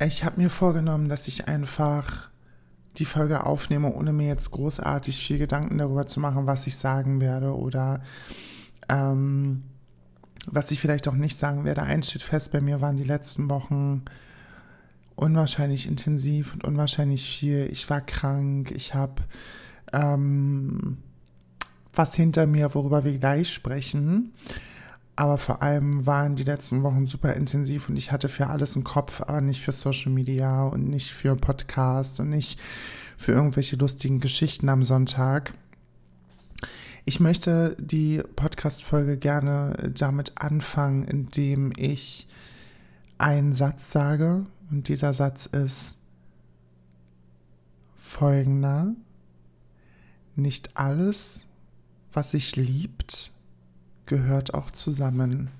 Ich habe mir vorgenommen, dass ich einfach die Folge aufnehme, ohne mir jetzt großartig viel Gedanken darüber zu machen, was ich sagen werde oder ähm, was ich vielleicht auch nicht sagen werde. Eins steht fest, bei mir waren die letzten Wochen unwahrscheinlich intensiv und unwahrscheinlich viel. Ich war krank, ich habe ähm, was hinter mir, worüber wir gleich sprechen. Aber vor allem waren die letzten Wochen super intensiv und ich hatte für alles einen Kopf, aber nicht für Social Media und nicht für Podcast und nicht für irgendwelche lustigen Geschichten am Sonntag. Ich möchte die Podcast-Folge gerne damit anfangen, indem ich einen Satz sage. Und dieser Satz ist folgender. Nicht alles, was sich liebt, gehört auch zusammen.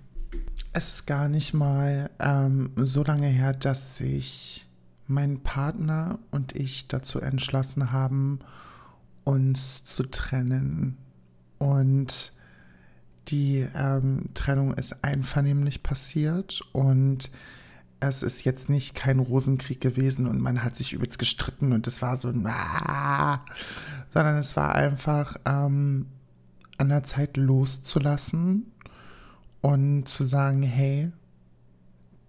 Es ist gar nicht mal ähm, so lange her, dass sich mein Partner und ich dazu entschlossen haben, uns zu trennen. Und die ähm, Trennung ist einvernehmlich passiert und es ist jetzt nicht kein Rosenkrieg gewesen und man hat sich übelst gestritten und es war so ein ah, sondern es war einfach ähm, an der Zeit loszulassen und zu sagen, hey,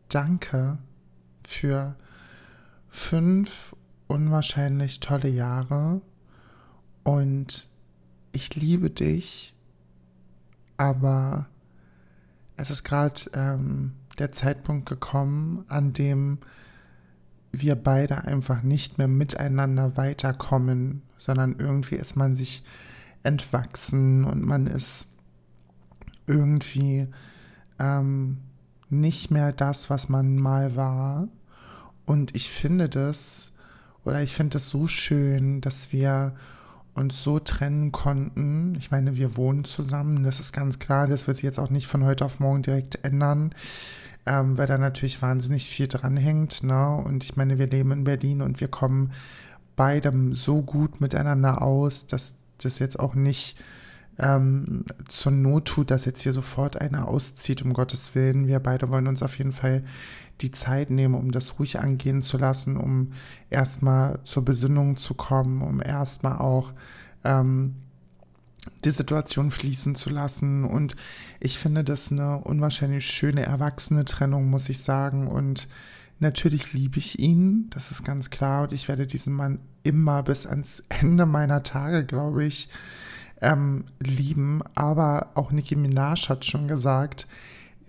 danke für fünf unwahrscheinlich tolle Jahre und ich liebe dich, aber es ist gerade ähm, der Zeitpunkt gekommen, an dem wir beide einfach nicht mehr miteinander weiterkommen, sondern irgendwie ist man sich entwachsen und man ist irgendwie ähm, nicht mehr das, was man mal war. Und ich finde das, oder ich finde es so schön, dass wir uns so trennen konnten. Ich meine, wir wohnen zusammen, das ist ganz klar, das wird sich jetzt auch nicht von heute auf morgen direkt ändern, ähm, weil da natürlich wahnsinnig viel dranhängt. Ne? Und ich meine, wir leben in Berlin und wir kommen beidem so gut miteinander aus, dass das jetzt auch nicht ähm, zur Not tut, dass jetzt hier sofort einer auszieht, um Gottes Willen. Wir beide wollen uns auf jeden Fall die Zeit nehmen, um das ruhig angehen zu lassen, um erstmal zur Besinnung zu kommen, um erstmal auch ähm, die Situation fließen zu lassen. Und ich finde das eine unwahrscheinlich schöne, erwachsene Trennung, muss ich sagen. Und natürlich liebe ich ihn, das ist ganz klar. Und ich werde diesen Mann immer bis ans Ende meiner Tage, glaube ich, ähm, lieben. Aber auch Nicki Minaj hat schon gesagt,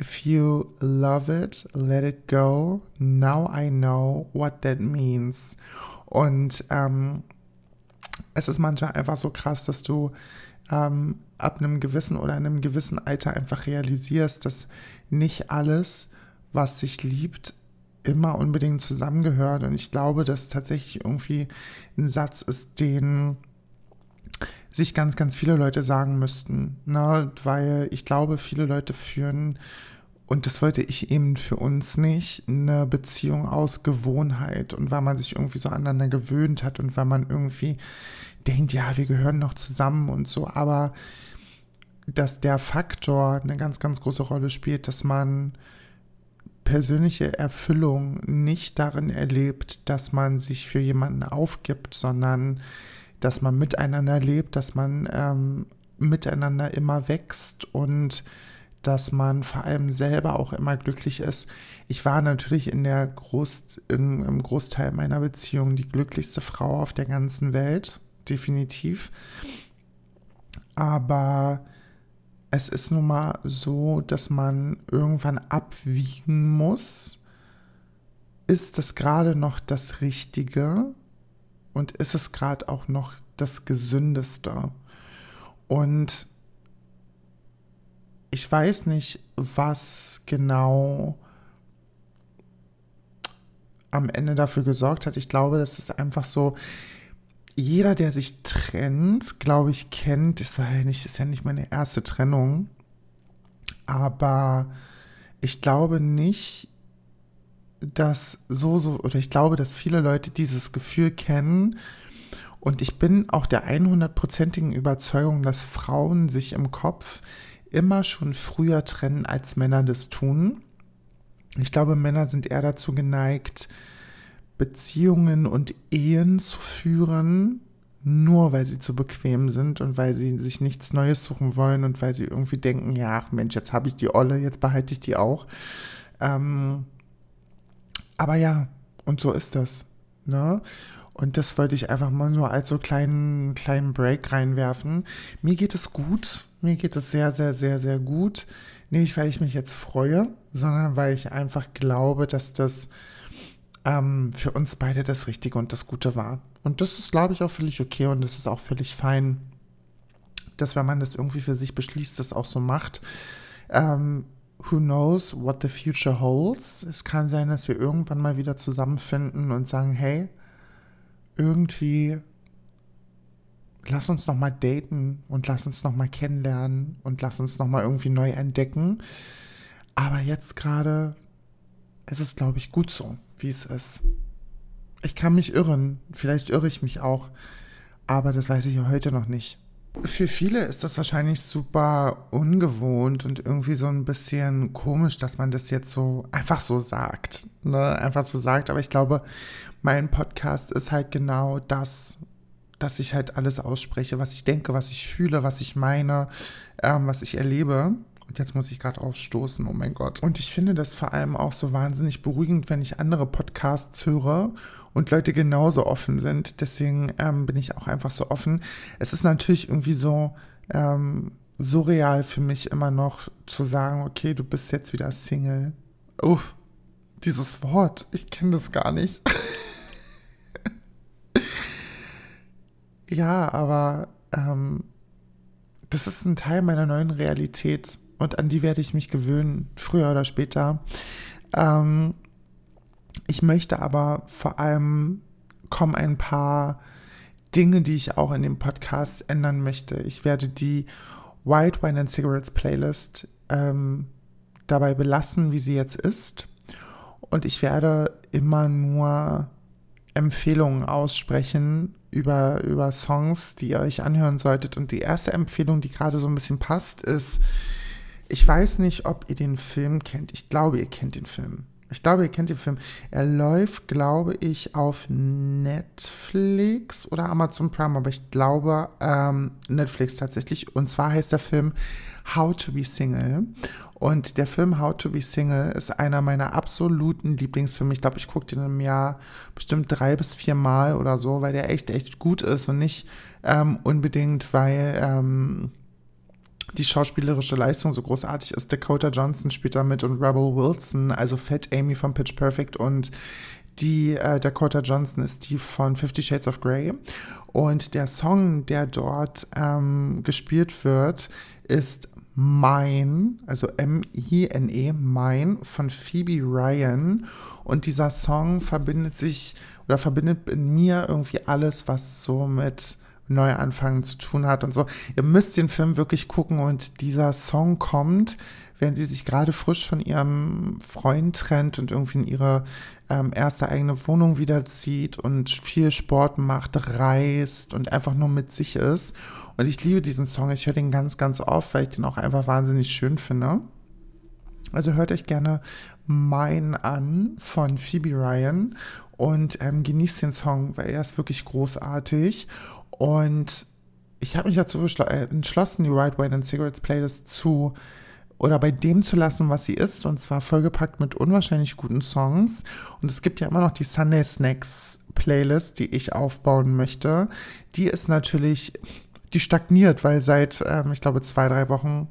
If you love it, let it go. Now I know what that means. Und ähm, es ist manchmal einfach so krass, dass du ähm, ab einem gewissen oder einem gewissen Alter einfach realisierst, dass nicht alles, was sich liebt, immer unbedingt zusammengehört. Und ich glaube, dass tatsächlich irgendwie ein Satz ist, den sich ganz, ganz viele Leute sagen müssten. Ne? Weil ich glaube, viele Leute führen, und das wollte ich eben für uns nicht, eine Beziehung aus Gewohnheit und weil man sich irgendwie so aneinander gewöhnt hat und weil man irgendwie denkt, ja, wir gehören noch zusammen und so. Aber dass der Faktor eine ganz, ganz große Rolle spielt, dass man persönliche Erfüllung nicht darin erlebt, dass man sich für jemanden aufgibt, sondern dass man miteinander lebt, dass man ähm, miteinander immer wächst und dass man vor allem selber auch immer glücklich ist. Ich war natürlich in der Groß, in, im Großteil meiner Beziehung die glücklichste Frau auf der ganzen Welt, definitiv. Aber es ist nun mal so, dass man irgendwann abwiegen muss, ist das gerade noch das Richtige und ist es gerade auch noch das Gesündeste. Und ich weiß nicht, was genau am Ende dafür gesorgt hat. Ich glaube, das ist einfach so, jeder, der sich trennt, glaube ich, kennt, war ja nicht, ist ja nicht meine erste Trennung, aber ich glaube nicht, dass so, so, oder ich glaube, dass viele Leute dieses Gefühl kennen. Und ich bin auch der 100%igen Überzeugung, dass Frauen sich im Kopf immer schon früher trennen, als Männer das tun. Ich glaube, Männer sind eher dazu geneigt, Beziehungen und Ehen zu führen, nur weil sie zu bequem sind und weil sie sich nichts Neues suchen wollen und weil sie irgendwie denken, ja, ach Mensch, jetzt habe ich die Olle, jetzt behalte ich die auch. Ähm, aber ja, und so ist das. Ne? Und das wollte ich einfach mal nur als so kleinen, kleinen Break reinwerfen. Mir geht es gut. Mir geht es sehr, sehr, sehr, sehr gut. Nicht, weil ich mich jetzt freue, sondern weil ich einfach glaube, dass das ähm, für uns beide das Richtige und das Gute war. Und das ist, glaube ich, auch völlig okay und das ist auch völlig fein, dass wenn man das irgendwie für sich beschließt, das auch so macht. Ähm, who knows what the future holds? Es kann sein, dass wir irgendwann mal wieder zusammenfinden und sagen, hey, irgendwie lass uns noch mal daten und lass uns noch mal kennenlernen und lass uns noch mal irgendwie neu entdecken. Aber jetzt gerade ist es, glaube ich, gut so, wie es ist. Ich kann mich irren, vielleicht irre ich mich auch, aber das weiß ich ja heute noch nicht. Für viele ist das wahrscheinlich super ungewohnt und irgendwie so ein bisschen komisch, dass man das jetzt so einfach so sagt. Ne? Einfach so sagt. Aber ich glaube, mein Podcast ist halt genau das, dass ich halt alles ausspreche, was ich denke, was ich fühle, was ich meine, ähm, was ich erlebe. Und jetzt muss ich gerade ausstoßen, oh mein Gott. Und ich finde das vor allem auch so wahnsinnig beruhigend, wenn ich andere Podcasts höre und Leute genauso offen sind. Deswegen ähm, bin ich auch einfach so offen. Es ist natürlich irgendwie so ähm, surreal für mich immer noch zu sagen, okay, du bist jetzt wieder Single. Uff, dieses Wort, ich kenne das gar nicht. ja, aber ähm, das ist ein Teil meiner neuen Realität und an die werde ich mich gewöhnen, früher oder später. Ähm, ich möchte aber vor allem kommen ein paar Dinge, die ich auch in dem Podcast ändern möchte. Ich werde die White Wine and Cigarettes Playlist ähm, dabei belassen, wie sie jetzt ist. Und ich werde immer nur Empfehlungen aussprechen über, über Songs, die ihr euch anhören solltet. Und die erste Empfehlung, die gerade so ein bisschen passt, ist, ich weiß nicht, ob ihr den Film kennt. Ich glaube, ihr kennt den Film. Ich glaube, ihr kennt den Film. Er läuft, glaube ich, auf Netflix oder Amazon Prime, aber ich glaube ähm, Netflix tatsächlich. Und zwar heißt der Film How to Be Single. Und der Film How to Be Single ist einer meiner absoluten Lieblingsfilme. Ich glaube, ich gucke den im Jahr bestimmt drei bis vier Mal oder so, weil der echt, echt gut ist und nicht ähm, unbedingt, weil ähm, die schauspielerische Leistung so großartig ist. Dakota Johnson spielt da mit und Rebel Wilson, also Fat Amy von Pitch Perfect und die äh, Dakota Johnson ist die von Fifty Shades of Grey. Und der Song, der dort ähm, gespielt wird, ist Mine, also M-I-N-E, Mine von Phoebe Ryan. Und dieser Song verbindet sich oder verbindet in mir irgendwie alles, was so mit Neuanfang zu tun hat und so. Ihr müsst den Film wirklich gucken und dieser Song kommt, wenn sie sich gerade frisch von ihrem Freund trennt und irgendwie in ihre ähm, erste eigene Wohnung wiederzieht und viel Sport macht, reist und einfach nur mit sich ist. Und ich liebe diesen Song. Ich höre den ganz, ganz oft, weil ich den auch einfach wahnsinnig schön finde. Also hört euch gerne Mine an von Phoebe Ryan und ähm, genießt den Song, weil er ist wirklich großartig. Und ich habe mich dazu äh, entschlossen, die Right Wine and Cigarettes Playlist zu oder bei dem zu lassen, was sie ist, und zwar vollgepackt mit unwahrscheinlich guten Songs. Und es gibt ja immer noch die Sunday Snacks Playlist, die ich aufbauen möchte. Die ist natürlich, die stagniert, weil seit, ähm, ich glaube, zwei, drei Wochen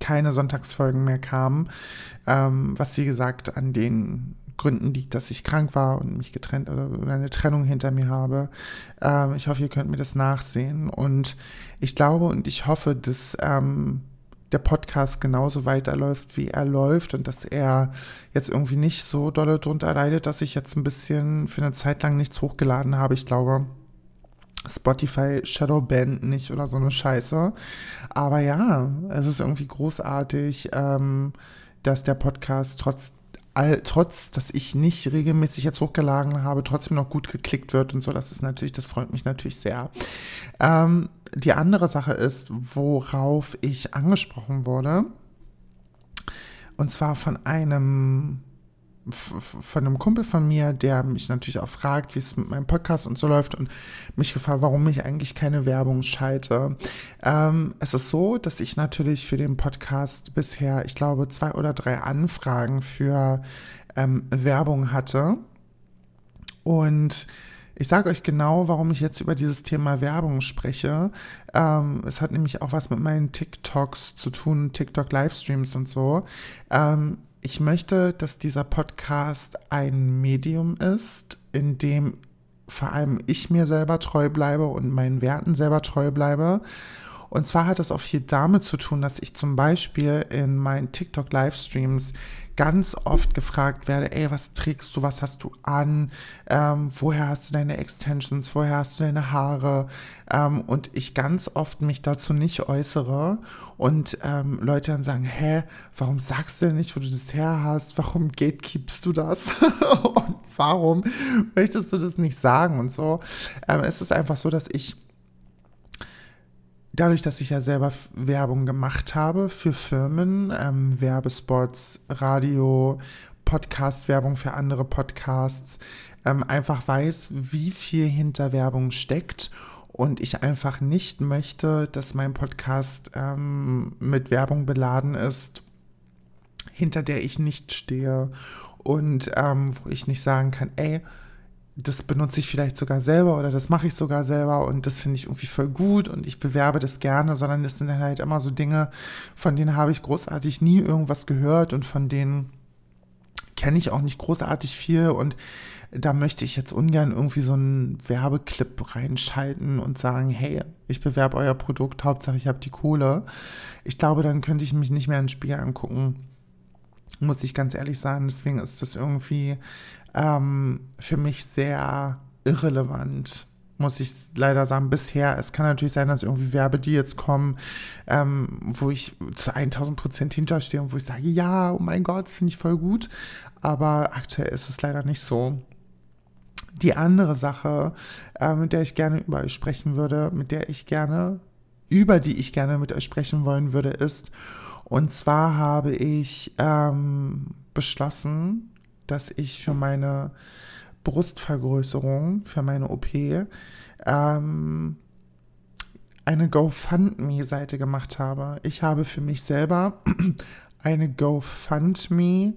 keine Sonntagsfolgen mehr kamen, ähm, was wie gesagt an den Gründen liegt, dass ich krank war und mich getrennt oder eine Trennung hinter mir habe. Ähm, ich hoffe, ihr könnt mir das nachsehen. Und ich glaube und ich hoffe, dass ähm, der Podcast genauso weiterläuft, wie er läuft und dass er jetzt irgendwie nicht so dolle drunter leidet, dass ich jetzt ein bisschen für eine Zeit lang nichts hochgeladen habe. Ich glaube, Spotify Shadow Band nicht oder so eine Scheiße. Aber ja, es ist irgendwie großartig, ähm, dass der Podcast trotz all, trotz, dass ich nicht regelmäßig jetzt hochgeladen habe, trotzdem noch gut geklickt wird und so. Das ist natürlich, das freut mich natürlich sehr. Ähm, die andere Sache ist, worauf ich angesprochen wurde, und zwar von einem von einem Kumpel von mir, der mich natürlich auch fragt, wie es mit meinem Podcast und so läuft und mich gefragt, warum ich eigentlich keine Werbung schalte. Ähm, es ist so, dass ich natürlich für den Podcast bisher, ich glaube, zwei oder drei Anfragen für ähm, Werbung hatte. Und ich sage euch genau, warum ich jetzt über dieses Thema Werbung spreche. Ähm, es hat nämlich auch was mit meinen TikToks zu tun, TikTok-Livestreams und so. Ähm, ich möchte, dass dieser Podcast ein Medium ist, in dem vor allem ich mir selber treu bleibe und meinen Werten selber treu bleibe und zwar hat das auch viel damit zu tun, dass ich zum Beispiel in meinen TikTok-Livestreams ganz oft gefragt werde, ey, was trägst du, was hast du an, ähm, woher hast du deine Extensions, woher hast du deine Haare? Ähm, und ich ganz oft mich dazu nicht äußere und ähm, Leute dann sagen, hä, warum sagst du denn nicht, wo du das her hast, warum gatekeepst du das? Und warum möchtest du das nicht sagen und so. Ähm, es ist einfach so, dass ich dadurch, dass ich ja selber Werbung gemacht habe für Firmen, ähm, Werbespots, Radio, Podcast-Werbung für andere Podcasts, ähm, einfach weiß, wie viel hinter Werbung steckt und ich einfach nicht möchte, dass mein Podcast ähm, mit Werbung beladen ist, hinter der ich nicht stehe und ähm, wo ich nicht sagen kann, ey, das benutze ich vielleicht sogar selber oder das mache ich sogar selber und das finde ich irgendwie voll gut und ich bewerbe das gerne, sondern es sind halt immer so Dinge, von denen habe ich großartig nie irgendwas gehört und von denen kenne ich auch nicht großartig viel und da möchte ich jetzt ungern irgendwie so einen Werbeclip reinschalten und sagen, hey, ich bewerbe euer Produkt, Hauptsache ich habe die Kohle. Ich glaube, dann könnte ich mich nicht mehr ins Spiel angucken muss ich ganz ehrlich sagen. Deswegen ist das irgendwie ähm, für mich sehr irrelevant, muss ich leider sagen, bisher. Es kann natürlich sein, dass irgendwie Werbedeals kommen, ähm, wo ich zu 1000 Prozent hinterstehe und wo ich sage, ja, oh mein Gott, das finde ich voll gut. Aber aktuell ist es leider nicht so. Die andere Sache, äh, mit der ich gerne über euch sprechen würde, mit der ich gerne, über die ich gerne mit euch sprechen wollen würde, ist, und zwar habe ich ähm, beschlossen, dass ich für meine Brustvergrößerung, für meine OP, ähm, eine GoFundMe-Seite gemacht habe. Ich habe für mich selber eine GoFundMe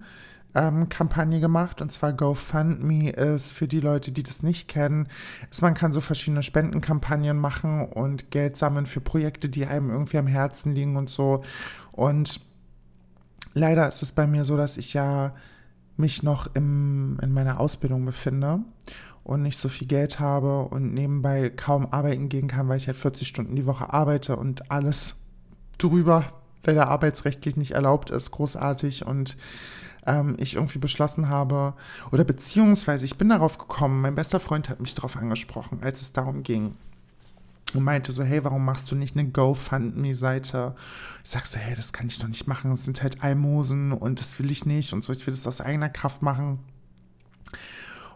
ähm, gemacht und zwar GoFundMe ist für die Leute, die das nicht kennen, ist man kann so verschiedene Spendenkampagnen machen und Geld sammeln für Projekte, die einem irgendwie am Herzen liegen und so. Und leider ist es bei mir so, dass ich ja mich noch im, in meiner Ausbildung befinde und nicht so viel Geld habe und nebenbei kaum arbeiten gehen kann, weil ich halt 40 Stunden die Woche arbeite und alles drüber leider arbeitsrechtlich nicht erlaubt ist, großartig und ähm, ich irgendwie beschlossen habe, oder beziehungsweise ich bin darauf gekommen, mein bester Freund hat mich darauf angesprochen, als es darum ging, und meinte so, hey, warum machst du nicht eine GoFundMe-Seite? Ich sag so, hey, das kann ich doch nicht machen. Es sind halt Almosen und das will ich nicht und so. Ich will das aus eigener Kraft machen.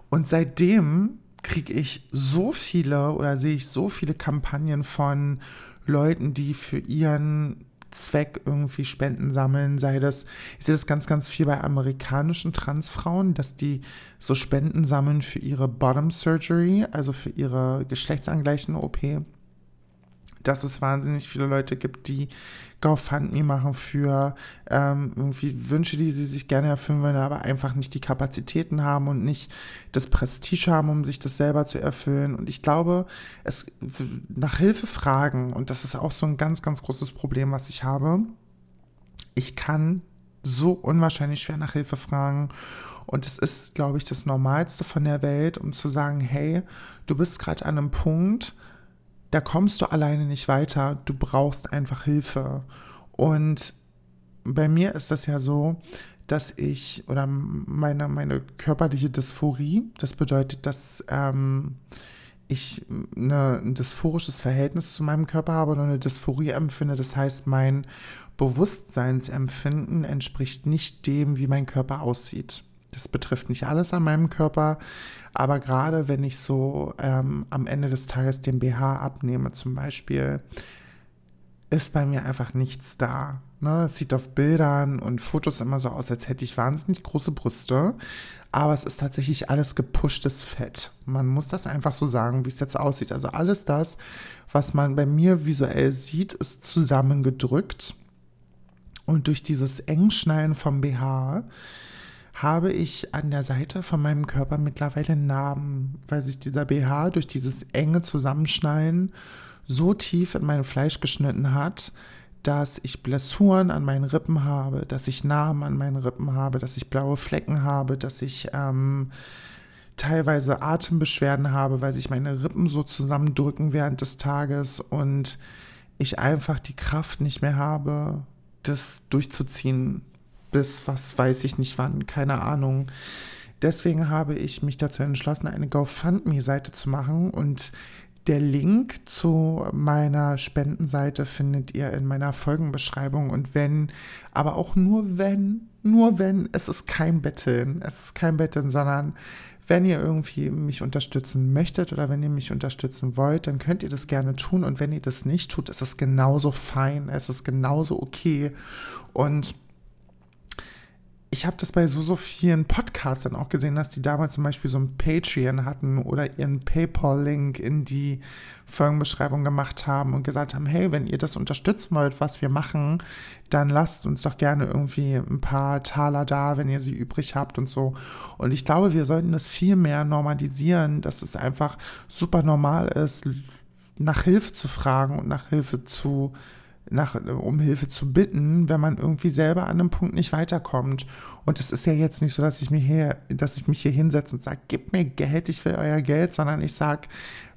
Und seitdem kriege ich so viele oder sehe ich so viele Kampagnen von Leuten, die für ihren Zweck irgendwie Spenden sammeln, sei das, ich sehe das ganz, ganz viel bei amerikanischen Transfrauen, dass die so Spenden sammeln für ihre Bottom Surgery, also für ihre geschlechtsangleichende OP dass es wahnsinnig viele Leute gibt, die GoFundMe machen für ähm, irgendwie Wünsche, die sie sich gerne erfüllen wollen, aber einfach nicht die Kapazitäten haben und nicht das Prestige haben, um sich das selber zu erfüllen. Und ich glaube, es nach Hilfe fragen, und das ist auch so ein ganz, ganz großes Problem, was ich habe. Ich kann so unwahrscheinlich schwer nach Hilfe fragen. Und es ist, glaube ich, das Normalste von der Welt, um zu sagen, hey, du bist gerade an einem Punkt, da kommst du alleine nicht weiter, du brauchst einfach Hilfe. Und bei mir ist das ja so, dass ich oder meine, meine körperliche Dysphorie, das bedeutet, dass ähm, ich eine, ein dysphorisches Verhältnis zu meinem Körper habe oder eine Dysphorie empfinde. Das heißt, mein Bewusstseinsempfinden entspricht nicht dem, wie mein Körper aussieht. Das betrifft nicht alles an meinem Körper, aber gerade wenn ich so ähm, am Ende des Tages den BH abnehme zum Beispiel, ist bei mir einfach nichts da. Ne? Es sieht auf Bildern und Fotos immer so aus, als hätte ich wahnsinnig große Brüste. Aber es ist tatsächlich alles gepushtes Fett. Man muss das einfach so sagen, wie es jetzt aussieht. Also alles das, was man bei mir visuell sieht, ist zusammengedrückt. Und durch dieses Engschneiden vom BH habe ich an der Seite von meinem Körper mittlerweile Narben, weil sich dieser BH durch dieses enge Zusammenschneiden so tief in mein Fleisch geschnitten hat, dass ich Blessuren an meinen Rippen habe, dass ich Narben an meinen Rippen habe, dass ich blaue Flecken habe, dass ich ähm, teilweise Atembeschwerden habe, weil sich meine Rippen so zusammendrücken während des Tages und ich einfach die Kraft nicht mehr habe, das durchzuziehen bis was weiß ich nicht wann, keine Ahnung. Deswegen habe ich mich dazu entschlossen, eine GoFundMe-Seite zu machen und der Link zu meiner Spendenseite findet ihr in meiner Folgenbeschreibung. Und wenn, aber auch nur wenn, nur wenn, es ist kein Betteln, es ist kein Betteln, sondern wenn ihr irgendwie mich unterstützen möchtet oder wenn ihr mich unterstützen wollt, dann könnt ihr das gerne tun. Und wenn ihr das nicht tut, ist es genauso fein, es ist genauso okay. Und ich habe das bei so, so vielen Podcastern auch gesehen, dass die damals zum Beispiel so ein Patreon hatten oder ihren PayPal-Link in die Folgenbeschreibung gemacht haben und gesagt haben, hey, wenn ihr das unterstützen wollt, was wir machen, dann lasst uns doch gerne irgendwie ein paar Taler da, wenn ihr sie übrig habt und so. Und ich glaube, wir sollten das viel mehr normalisieren, dass es einfach super normal ist, nach Hilfe zu fragen und nach Hilfe zu nach, um Hilfe zu bitten, wenn man irgendwie selber an einem Punkt nicht weiterkommt. Und es ist ja jetzt nicht so, dass ich, mir hier, dass ich mich hier hinsetze und sage, gib mir Geld, ich will euer Geld, sondern ich sage,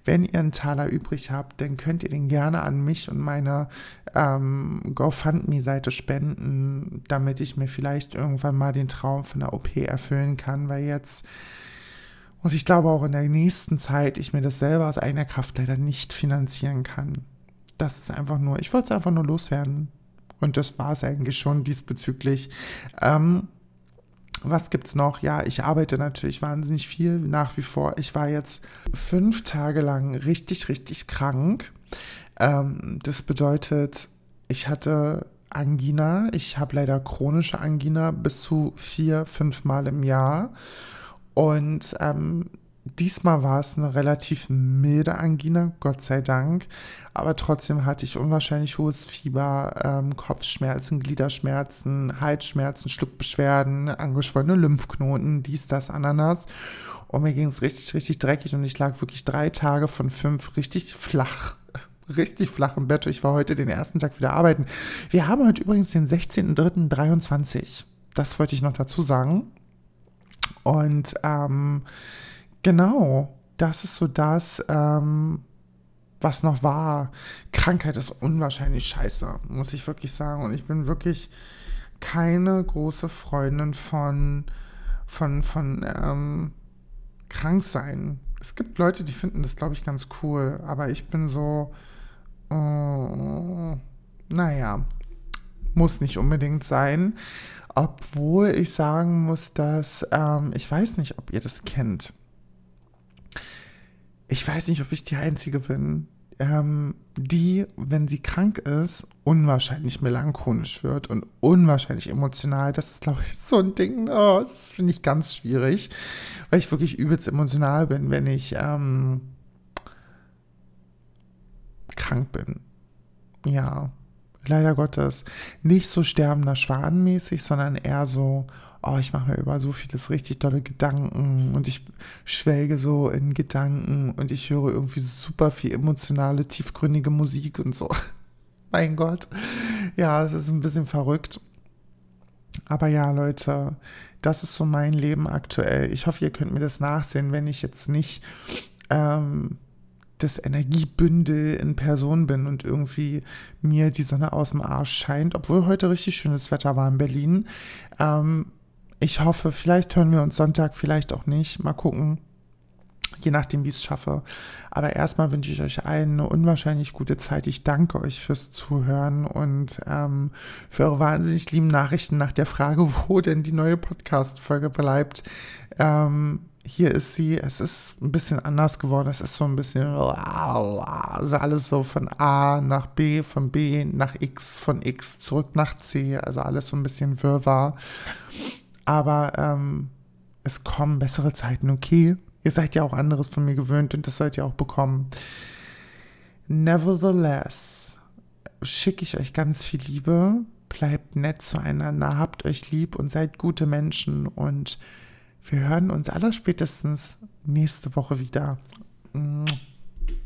wenn ihr einen Taler übrig habt, dann könnt ihr den gerne an mich und meine ähm, GoFundMe-Seite spenden, damit ich mir vielleicht irgendwann mal den Traum von der OP erfüllen kann, weil jetzt und ich glaube auch in der nächsten Zeit ich mir das selber aus eigener Kraft leider nicht finanzieren kann das ist einfach nur, ich wollte es einfach nur loswerden. Und das war es eigentlich schon diesbezüglich. Ähm, was gibt's noch? Ja, ich arbeite natürlich wahnsinnig viel nach wie vor. Ich war jetzt fünf Tage lang richtig, richtig krank. Ähm, das bedeutet, ich hatte Angina. Ich habe leider chronische Angina bis zu vier, fünf Mal im Jahr. Und ähm, Diesmal war es eine relativ milde Angina, Gott sei Dank. Aber trotzdem hatte ich unwahrscheinlich hohes Fieber, ähm, Kopfschmerzen, Gliederschmerzen, Halsschmerzen, Schluckbeschwerden, angeschwollene Lymphknoten, dies, das, Ananas. Und mir ging es richtig, richtig dreckig und ich lag wirklich drei Tage von fünf richtig flach. Richtig flach im Bett. Ich war heute den ersten Tag wieder arbeiten. Wir haben heute übrigens den 16.03.23. Das wollte ich noch dazu sagen. Und ähm, Genau, das ist so das, ähm, was noch war. Krankheit ist unwahrscheinlich scheiße, muss ich wirklich sagen. Und ich bin wirklich keine große Freundin von, von, von ähm, krank. Es gibt Leute, die finden das, glaube ich, ganz cool. Aber ich bin so, äh, naja, muss nicht unbedingt sein. Obwohl ich sagen muss, dass, ähm, ich weiß nicht, ob ihr das kennt ich weiß nicht, ob ich die Einzige bin, ähm, die, wenn sie krank ist, unwahrscheinlich melancholisch wird und unwahrscheinlich emotional. Das ist, glaube ich, so ein Ding, oh, das finde ich ganz schwierig, weil ich wirklich übelst emotional bin, wenn ich ähm, krank bin. Ja, leider Gottes. Nicht so sterbender Schwanenmäßig, sondern eher so, oh, ich mache mir über so vieles richtig tolle Gedanken und ich schwelge so in Gedanken und ich höre irgendwie super viel emotionale, tiefgründige Musik und so. mein Gott. Ja, es ist ein bisschen verrückt. Aber ja, Leute, das ist so mein Leben aktuell. Ich hoffe, ihr könnt mir das nachsehen, wenn ich jetzt nicht ähm, das Energiebündel in Person bin und irgendwie mir die Sonne aus dem Arsch scheint, obwohl heute richtig schönes Wetter war in Berlin. Ähm, ich hoffe, vielleicht hören wir uns Sonntag, vielleicht auch nicht. Mal gucken. Je nachdem, wie ich es schaffe. Aber erstmal wünsche ich euch allen eine unwahrscheinlich gute Zeit. Ich danke euch fürs Zuhören und ähm, für eure wahnsinnig lieben Nachrichten nach der Frage, wo denn die neue Podcast-Folge bleibt. Ähm, hier ist sie. Es ist ein bisschen anders geworden. Es ist so ein bisschen also alles so von A nach B, von B nach X, von X zurück nach C. Also alles so ein bisschen Wirrwarr. Aber ähm, es kommen bessere Zeiten, okay? Ihr seid ja auch anderes von mir gewöhnt und das sollt ihr auch bekommen. Nevertheless schicke ich euch ganz viel Liebe. Bleibt nett zueinander, habt euch lieb und seid gute Menschen und wir hören uns allerspätestens nächste Woche wieder.